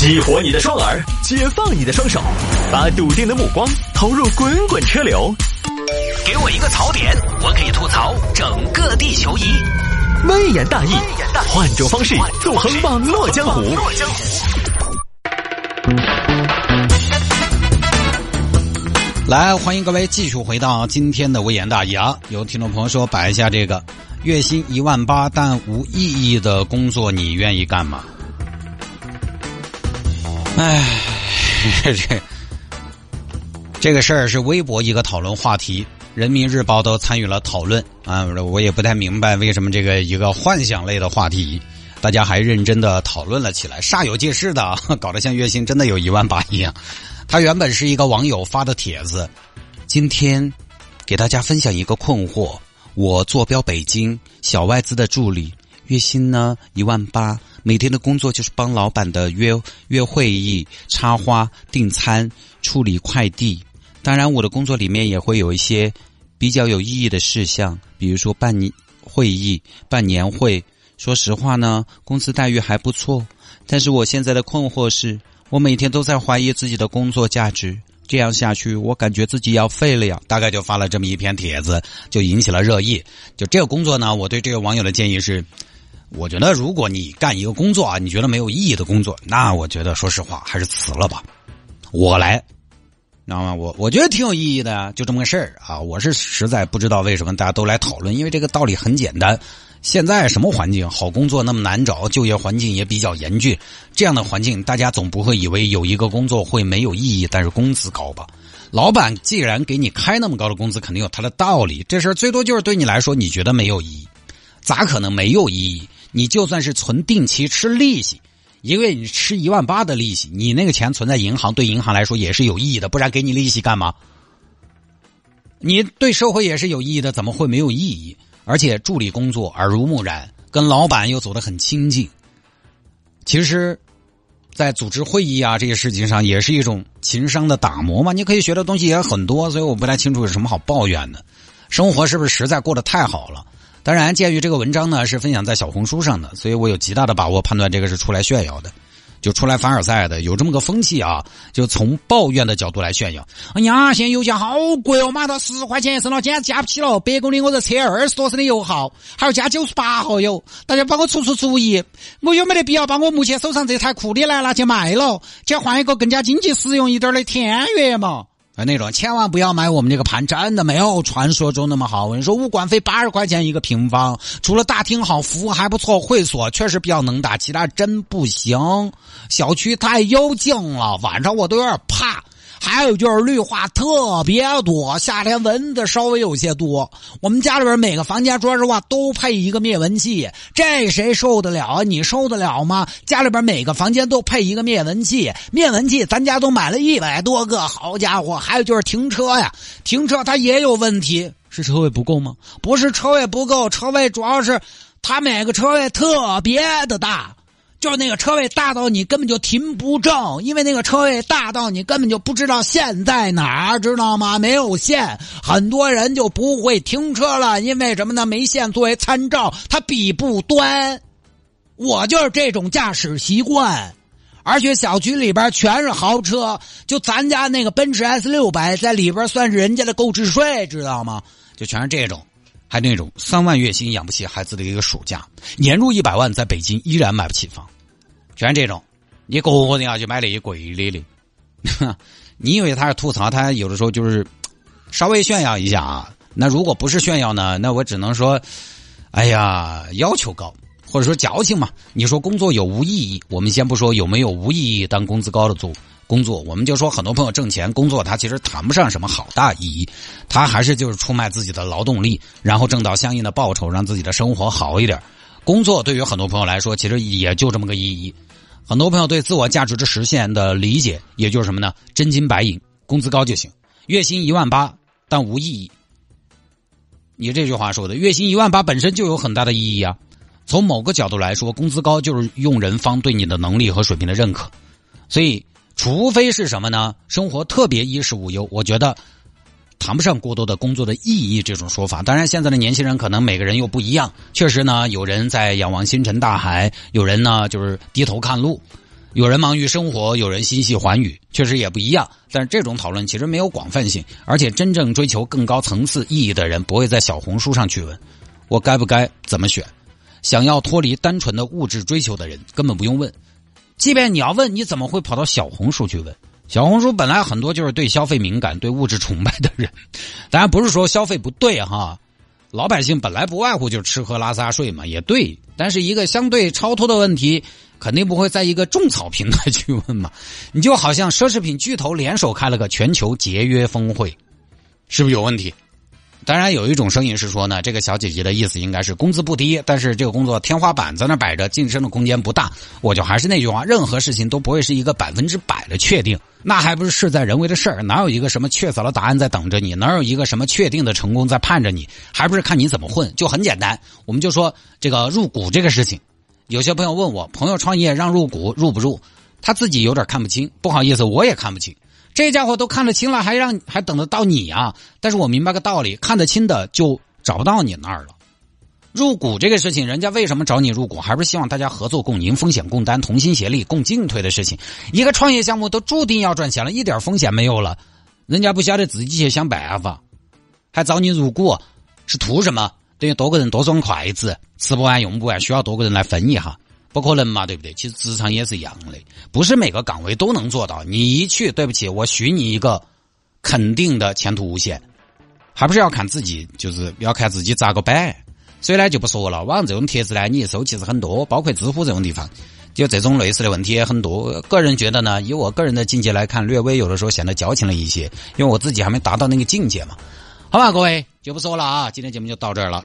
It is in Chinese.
激活你的双耳，解放你的双手，把笃定的目光投入滚滚车流。给我一个槽点，我可以吐槽整个地球仪。微言大义，换种方式纵横网络江湖。来，欢迎各位继续回到今天的微言大义啊！有听众朋友说摆一下这个月薪一万八但无意义的工作，你愿意干吗？哎，这这个事儿是微博一个讨论话题，人民日报都参与了讨论啊！我也不太明白为什么这个一个幻想类的话题，大家还认真的讨论了起来，煞有介事的，搞得像月薪真的有一万八一样。他原本是一个网友发的帖子，今天给大家分享一个困惑：我坐标北京，小外资的助理，月薪呢一万八。每天的工作就是帮老板的约约会议、插花、订餐、处理快递。当然，我的工作里面也会有一些比较有意义的事项，比如说办会议、办年会。说实话呢，工资待遇还不错。但是我现在的困惑是，我每天都在怀疑自己的工作价值。这样下去，我感觉自己要废了呀！大概就发了这么一篇帖子，就引起了热议。就这个工作呢，我对这个网友的建议是。我觉得，如果你干一个工作啊，你觉得没有意义的工作，那我觉得说实话还是辞了吧。我来，知道吗？我我觉得挺有意义的，就这么个事儿啊。我是实在不知道为什么大家都来讨论，因为这个道理很简单。现在什么环境好工作那么难找，就业环境也比较严峻，这样的环境，大家总不会以为有一个工作会没有意义，但是工资高吧？老板既然给你开那么高的工资，肯定有他的道理。这事儿最多就是对你来说，你觉得没有意义，咋可能没有意义？你就算是存定期吃利息，一个月你吃一万八的利息，你那个钱存在银行，对银行来说也是有意义的，不然给你利息干嘛？你对社会也是有意义的，怎么会没有意义？而且助理工作耳濡目染，跟老板又走得很亲近，其实，在组织会议啊这些事情上，也是一种情商的打磨嘛。你可以学的东西也很多，所以我不太清楚有什么好抱怨的。生活是不是实在过得太好了？当然，鉴于这个文章呢是分享在小红书上的，所以我有极大的把握判断这个是出来炫耀的，就出来凡尔赛的，有这么个风气啊，就从抱怨的角度来炫耀。哎呀，现在油价好贵哦，买到十块钱一升了，简直加不起了。百公里我这车二十多升的油耗，还要加九十八号油，大家帮我出出主意，我有没得必要把我目前手上这台库里来拿去卖了，去换一个更加经济实用一点的天悦嘛？那种千万不要买我们这个盘，真的没有传说中那么好。我跟你说，物管费八十块钱一个平方，除了大厅好，服务还不错，会所确实比较能打，其他真不行。小区太幽静了，晚上我都有点怕。还有就是绿化特别多，夏天蚊子稍微有些多。我们家里边每个房间说实话都配一个灭蚊器，这谁受得了啊？你受得了吗？家里边每个房间都配一个灭蚊器，灭蚊器咱家都买了一百多个，好家伙！还有就是停车呀，停车它也有问题，是车位不够吗？不是车位不够，车位主要是它每个车位特别的大。就是那个车位大到你根本就停不正，因为那个车位大到你根本就不知道线在哪儿，知道吗？没有线，很多人就不会停车了。因为什么呢？没线作为参照，它比不端。我就是这种驾驶习惯，而且小区里边全是豪车，就咱家那个奔驰 S 六百在里边算是人家的购置税，知道吗？就全是这种。还那种三万月薪养不起孩子的一个暑假，年入一百万在北京依然买不起房，全是这种，你个人要去买那些贵的的。你以为他是吐槽，他有的时候就是稍微炫耀一下啊。那如果不是炫耀呢？那我只能说，哎呀，要求高，或者说矫情嘛。你说工作有无意义？我们先不说有没有无意义，当工资高的做。工作，我们就说很多朋友挣钱工作，他其实谈不上什么好大意义，他还是就是出卖自己的劳动力，然后挣到相应的报酬，让自己的生活好一点。工作对于很多朋友来说，其实也就这么个意义。很多朋友对自我价值的实现的理解，也就是什么呢？真金白银，工资高就行，月薪一万八，但无意义。你这句话说的，月薪一万八本身就有很大的意义啊。从某个角度来说，工资高就是用人方对你的能力和水平的认可，所以。除非是什么呢？生活特别衣食无忧，我觉得谈不上过多的工作的意义这种说法。当然，现在的年轻人可能每个人又不一样。确实呢，有人在仰望星辰大海，有人呢就是低头看路。有人忙于生活，有人心系寰宇，确实也不一样。但是这种讨论其实没有广泛性，而且真正追求更高层次意义的人不会在小红书上去问我该不该怎么选。想要脱离单纯的物质追求的人根本不用问，即便你要问，你怎么会跑到小红书去问？小红书本来很多就是对消费敏感、对物质崇拜的人，当然不是说消费不对哈。老百姓本来不外乎就吃喝拉撒睡嘛，也对。但是一个相对超脱的问题，肯定不会在一个种草平台去问嘛。你就好像奢侈品巨头联手开了个全球节约峰会，是不是有问题？当然，有一种声音是说呢，这个小姐姐的意思应该是工资不低，但是这个工作天花板在那摆着，晋升的空间不大。我就还是那句话，任何事情都不会是一个百分之百的确定，那还不是事在人为的事儿？哪有一个什么确凿的答案在等着你？哪有一个什么确定的成功在盼着你？还不是看你怎么混？就很简单，我们就说这个入股这个事情，有些朋友问我，朋友创业让入股入不入？他自己有点看不清，不好意思，我也看不清。这家伙都看得清了，还让还等得到你啊？但是我明白个道理，看得清的就找不到你那儿了。入股这个事情，人家为什么找你入股？还不是希望大家合作共赢、风险共担、同心协力、共进退的事情。一个创业项目都注定要赚钱了，一点风险没有了，人家不晓得自己去想办法，还找你入股，是图什么？等于多个人多双筷子，吃不完用不完，需要多个人来分一下。不可能嘛，对不对？其实职场也是一样的，不是每个岗位都能做到。你一去，对不起，我许你一个肯定的前途无限，还不是要看自己，就是要看自己咋个摆。所以呢，就不说了。网上这种帖子呢，你一搜其实很多，包括知乎这种地方，就这种类似的问题也很多。个人觉得呢，以我个人的境界来看，略微有的时候显得矫情了一些，因为我自己还没达到那个境界嘛。好吧，各位就不说了啊，今天节目就到这儿了。